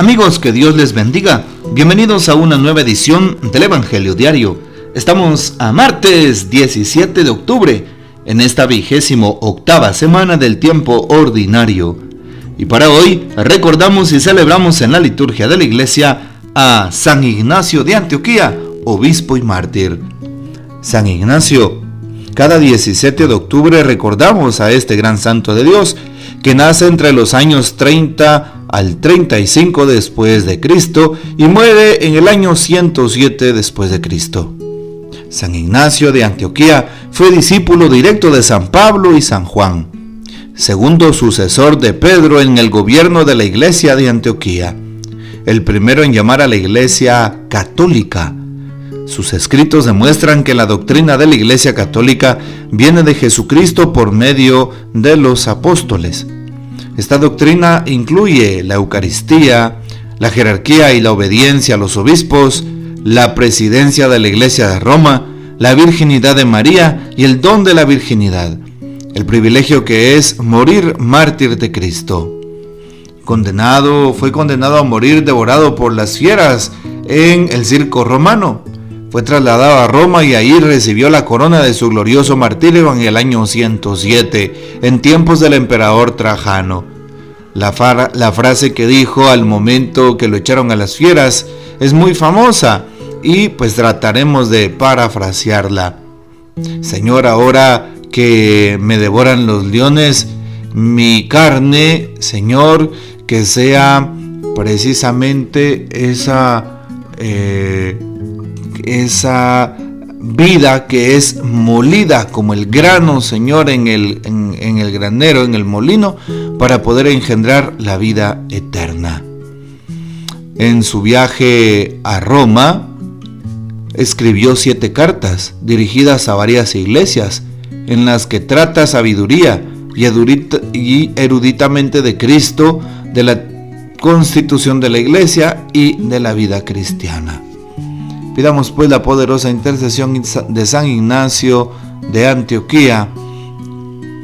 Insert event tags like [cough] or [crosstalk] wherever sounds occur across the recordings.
Amigos, que Dios les bendiga. Bienvenidos a una nueva edición del Evangelio Diario. Estamos a martes 17 de octubre, en esta vigésimo octava semana del tiempo ordinario. Y para hoy recordamos y celebramos en la liturgia de la iglesia a San Ignacio de Antioquía, obispo y mártir. San Ignacio, cada 17 de octubre recordamos a este gran santo de Dios que nace entre los años 30 al 35 después de Cristo y muere en el año 107 después de Cristo. San Ignacio de Antioquía fue discípulo directo de San Pablo y San Juan, segundo sucesor de Pedro en el gobierno de la iglesia de Antioquía, el primero en llamar a la iglesia católica. Sus escritos demuestran que la doctrina de la iglesia católica viene de Jesucristo por medio de los apóstoles. Esta doctrina incluye la Eucaristía, la jerarquía y la obediencia a los obispos, la presidencia de la Iglesia de Roma, la virginidad de María y el don de la virginidad, el privilegio que es morir mártir de Cristo. Condenado, fue condenado a morir devorado por las fieras en el circo romano. Fue trasladado a Roma y ahí recibió la corona de su glorioso martirio en el año 107, en tiempos del emperador Trajano. La, frase que dijo al momento que lo echaron a las fieras es muy famosa y pues trataremos de parafrasearla. Señor, ahora que me devoran los leones, mi carne, Señor, que sea precisamente esa, eh, esa vida que es molida como el grano, Señor, en el, en, el granero, en el molino, para poder engendrar la vida eterna. En su viaje a Roma, escribió siete cartas dirigidas a varias iglesias, en las que trata sabiduría y eruditamente de Cristo, de la constitución de la iglesia y de la vida cristiana. Pidamos pues la poderosa intercesión de San Ignacio de Antioquía,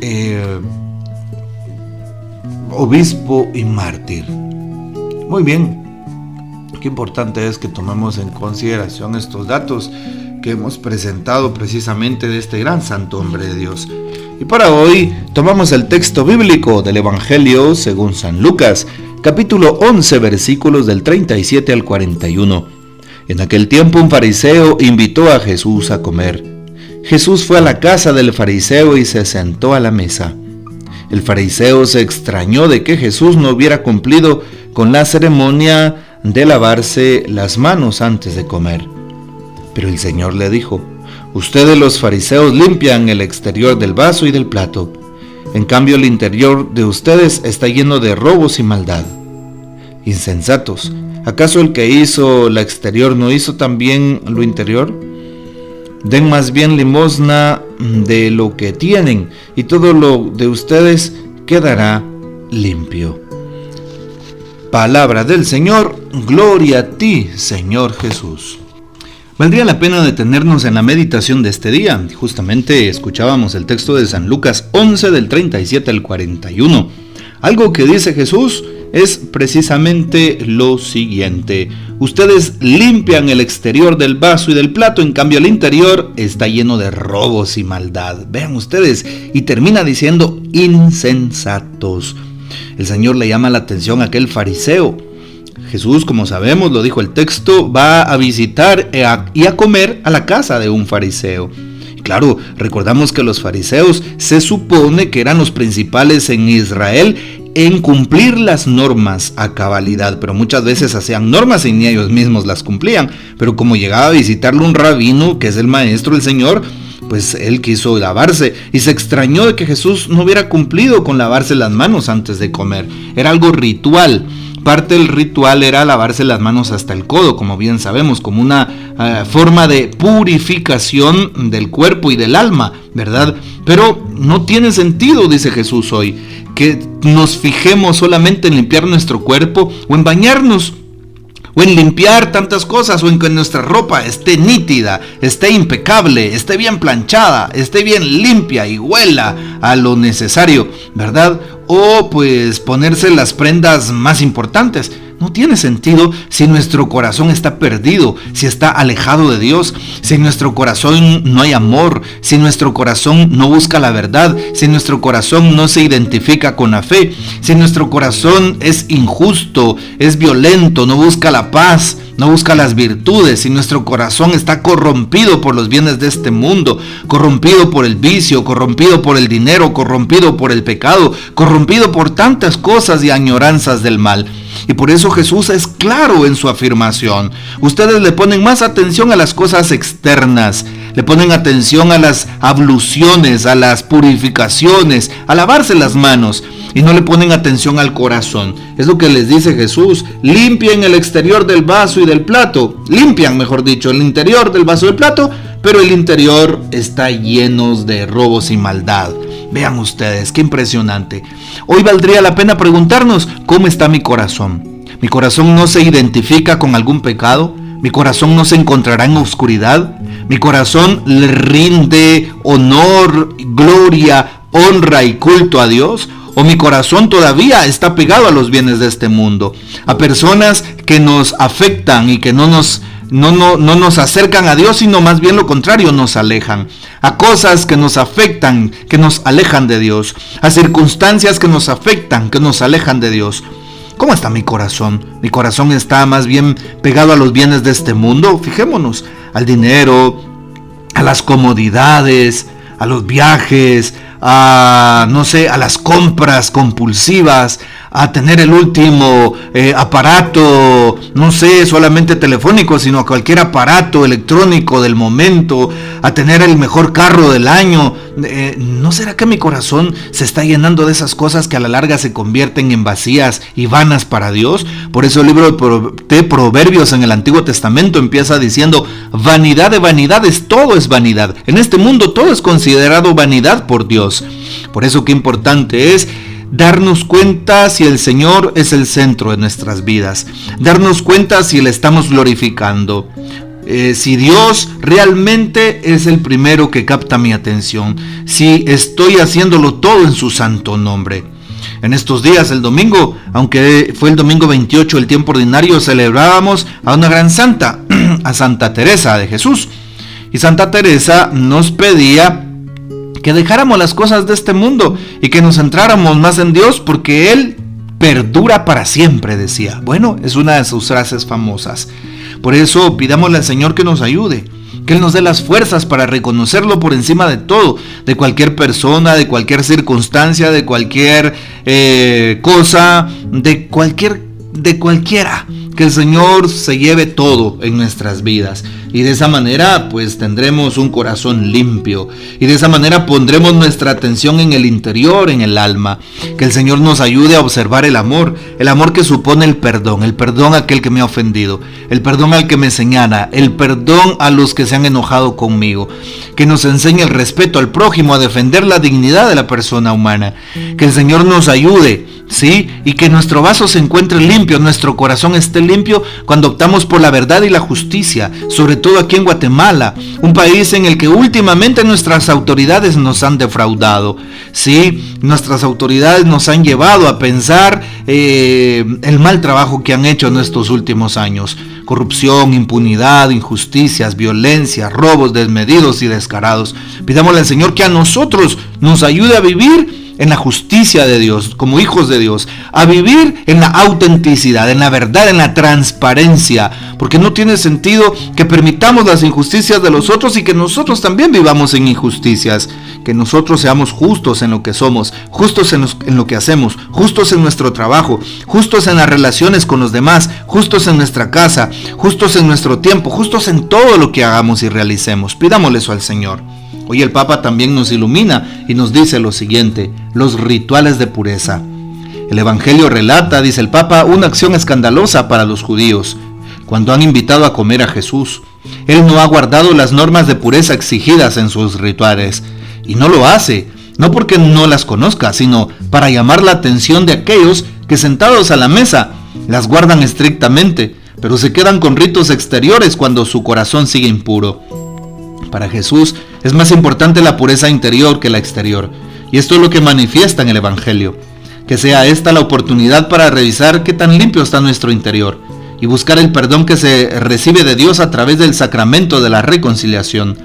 eh, obispo y mártir. Muy bien, qué importante es que tomemos en consideración estos datos que hemos presentado precisamente de este gran santo hombre de Dios. Y para hoy tomamos el texto bíblico del Evangelio según San Lucas, capítulo 11, versículos del 37 al 41 en aquel tiempo un fariseo invitó a Jesús a comer. Jesús fue a la casa del fariseo y se sentó a la mesa. El fariseo se extrañó de que Jesús no hubiera cumplido con la ceremonia de lavarse las manos antes de comer. Pero el Señor le dijo, Ustedes los fariseos limpian el exterior del vaso y del plato. En cambio el interior de ustedes está lleno de robos y maldad. Insensatos, ¿Acaso el que hizo la exterior no hizo también lo interior? Den más bien limosna de lo que tienen y todo lo de ustedes quedará limpio. Palabra del Señor, gloria a ti, Señor Jesús. Valdría la pena detenernos en la meditación de este día. Justamente escuchábamos el texto de San Lucas 11 del 37 al 41. Algo que dice Jesús es precisamente lo siguiente. Ustedes limpian el exterior del vaso y del plato, en cambio el interior está lleno de robos y maldad. Vean ustedes, y termina diciendo insensatos. El Señor le llama la atención a aquel fariseo. Jesús, como sabemos, lo dijo el texto, va a visitar y a comer a la casa de un fariseo. Claro, recordamos que los fariseos se supone que eran los principales en Israel en cumplir las normas a cabalidad, pero muchas veces hacían normas y ni ellos mismos las cumplían. Pero como llegaba a visitarle un rabino, que es el maestro, el Señor, pues él quiso lavarse y se extrañó de que Jesús no hubiera cumplido con lavarse las manos antes de comer. Era algo ritual. Parte del ritual era lavarse las manos hasta el codo, como bien sabemos, como una eh, forma de purificación del cuerpo y del alma, ¿verdad? Pero no tiene sentido, dice Jesús hoy que nos fijemos solamente en limpiar nuestro cuerpo o en bañarnos o en limpiar tantas cosas o en que nuestra ropa esté nítida, esté impecable, esté bien planchada, esté bien limpia y huela a lo necesario, ¿verdad? O pues ponerse las prendas más importantes. No tiene sentido si nuestro corazón está perdido, si está alejado de Dios, si en nuestro corazón no hay amor, si nuestro corazón no busca la verdad, si nuestro corazón no se identifica con la fe, si nuestro corazón es injusto, es violento, no busca la paz, no busca las virtudes y nuestro corazón está corrompido por los bienes de este mundo, corrompido por el vicio, corrompido por el dinero, corrompido por el pecado, corrompido por tantas cosas y añoranzas del mal. Y por eso Jesús es claro en su afirmación. Ustedes le ponen más atención a las cosas externas, le ponen atención a las abluciones, a las purificaciones, a lavarse las manos y no le ponen atención al corazón. Es lo que les dice Jesús. Limpien el exterior del vaso y del plato. Limpian, mejor dicho, el interior del vaso y del plato, pero el interior está lleno de robos y maldad. Vean ustedes, qué impresionante. Hoy valdría la pena preguntarnos, ¿cómo está mi corazón? ¿Mi corazón no se identifica con algún pecado? ¿Mi corazón no se encontrará en oscuridad? ¿Mi corazón le rinde honor, gloria, honra y culto a Dios? o mi corazón todavía está pegado a los bienes de este mundo, a personas que nos afectan y que no nos, no, no, no nos acercan a Dios, sino más bien lo contrario, nos alejan, a cosas que nos afectan, que nos alejan de Dios, a circunstancias que nos afectan, que nos alejan de Dios. ¿Cómo está mi corazón? Mi corazón está más bien pegado a los bienes de este mundo. Fijémonos, al dinero, a las comodidades, a los viajes, a, no sé, a las compras compulsivas, a tener el último eh, aparato, no sé, solamente telefónico, sino a cualquier aparato electrónico del momento, a tener el mejor carro del año. Eh, ¿No será que mi corazón se está llenando de esas cosas que a la larga se convierten en vacías y vanas para Dios? Por eso el libro de Proverbios en el Antiguo Testamento empieza diciendo, vanidad de vanidades, todo es vanidad. En este mundo todo es considerado vanidad por Dios. Por eso qué importante es darnos cuenta si el Señor es el centro de nuestras vidas, darnos cuenta si le estamos glorificando. Eh, si Dios realmente es el primero que capta mi atención, si estoy haciéndolo todo en su santo nombre. En estos días, el domingo, aunque fue el domingo 28 el tiempo ordinario, celebrábamos a una gran santa, [clears throat] a Santa Teresa de Jesús. Y Santa Teresa nos pedía que dejáramos las cosas de este mundo y que nos centráramos más en Dios porque Él perdura para siempre, decía. Bueno, es una de sus frases famosas. Por eso pidámosle al Señor que nos ayude, que Él nos dé las fuerzas para reconocerlo por encima de todo, de cualquier persona, de cualquier circunstancia, de cualquier eh, cosa, de cualquier, de cualquiera. Que el Señor se lleve todo en nuestras vidas. Y de esa manera pues tendremos un corazón limpio. Y de esa manera pondremos nuestra atención en el interior, en el alma. Que el Señor nos ayude a observar el amor. El amor que supone el perdón. El perdón a aquel que me ha ofendido. El perdón al que me señala. El perdón a los que se han enojado conmigo. Que nos enseñe el respeto al prójimo, a defender la dignidad de la persona humana. Que el Señor nos ayude ¿sí? Y que nuestro vaso se encuentre limpio, nuestro corazón esté limpio cuando optamos por la verdad y la justicia, sobre todo aquí en Guatemala, un país en el que últimamente nuestras autoridades nos han defraudado, ¿sí? Nuestras autoridades nos han llevado a pensar eh, el mal trabajo que han hecho en estos últimos años. Corrupción, impunidad, injusticias, violencia, robos desmedidos y descarados. Pidámosle al Señor que a nosotros nos ayude a vivir en la justicia de Dios, como hijos de Dios, a vivir en la autenticidad, en la verdad, en la transparencia, porque no tiene sentido que permitamos las injusticias de los otros y que nosotros también vivamos en injusticias, que nosotros seamos justos en lo que somos, justos en, lo que hacemos, justos en nuestro trabajo, justos en las relaciones con los demás, justos en nuestra casa, justos en nuestro tiempo, justos en todo lo que hagamos y realicemos. Pidámosle eso al Señor. Hoy el Papa también nos ilumina y nos dice lo siguiente, los rituales de pureza. El Evangelio relata, dice el Papa, una acción escandalosa para los judíos, cuando han invitado a comer a Jesús. Él no ha guardado las normas de pureza exigidas en sus rituales, y no lo hace, no porque no las conozca, sino para llamar la atención de aquellos que sentados a la mesa las guardan estrictamente, pero se quedan con ritos exteriores cuando su corazón sigue impuro. Para Jesús es más importante la pureza interior que la exterior. Y esto es lo que manifiesta en el Evangelio. Que sea esta la oportunidad para revisar qué tan limpio está nuestro interior y buscar el perdón que se recibe de Dios a través del sacramento de la reconciliación.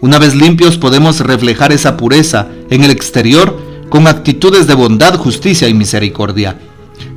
Una vez limpios podemos reflejar esa pureza en el exterior con actitudes de bondad, justicia y misericordia.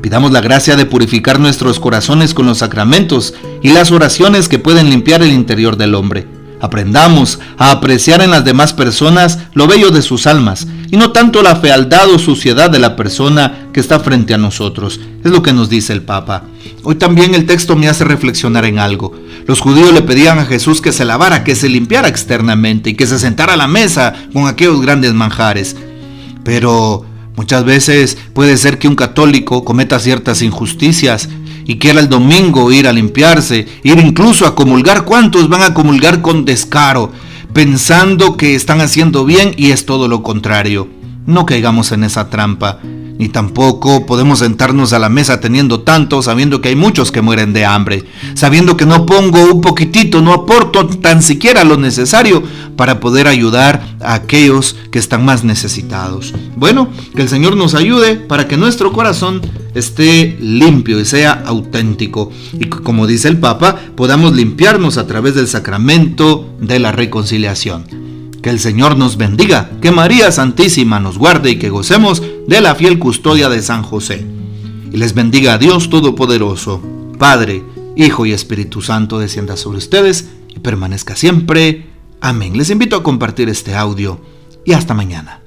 Pidamos la gracia de purificar nuestros corazones con los sacramentos y las oraciones que pueden limpiar el interior del hombre. Aprendamos a apreciar en las demás personas lo bello de sus almas y no tanto la fealdad o suciedad de la persona que está frente a nosotros. Es lo que nos dice el Papa. Hoy también el texto me hace reflexionar en algo. Los judíos le pedían a Jesús que se lavara, que se limpiara externamente y que se sentara a la mesa con aquellos grandes manjares. Pero muchas veces puede ser que un católico cometa ciertas injusticias y quiera el domingo ir a limpiarse, ir incluso a comulgar. ¿Cuántos van a comulgar con descaro, pensando que están haciendo bien y es todo lo contrario? No caigamos en esa trampa ni tampoco podemos sentarnos a la mesa teniendo tanto, sabiendo que hay muchos que mueren de hambre, sabiendo que no pongo un poquitito, no aporto tan siquiera lo necesario para poder ayudar a aquellos que están más necesitados. Bueno, que el Señor nos ayude para que nuestro corazón esté limpio y sea auténtico. Y como dice el Papa, podamos limpiarnos a través del sacramento de la reconciliación. Que el Señor nos bendiga, que María Santísima nos guarde y que gocemos de la fiel custodia de San José. Y les bendiga a Dios Todopoderoso, Padre, Hijo y Espíritu Santo, descienda sobre ustedes y permanezca siempre. Amén. Les invito a compartir este audio y hasta mañana.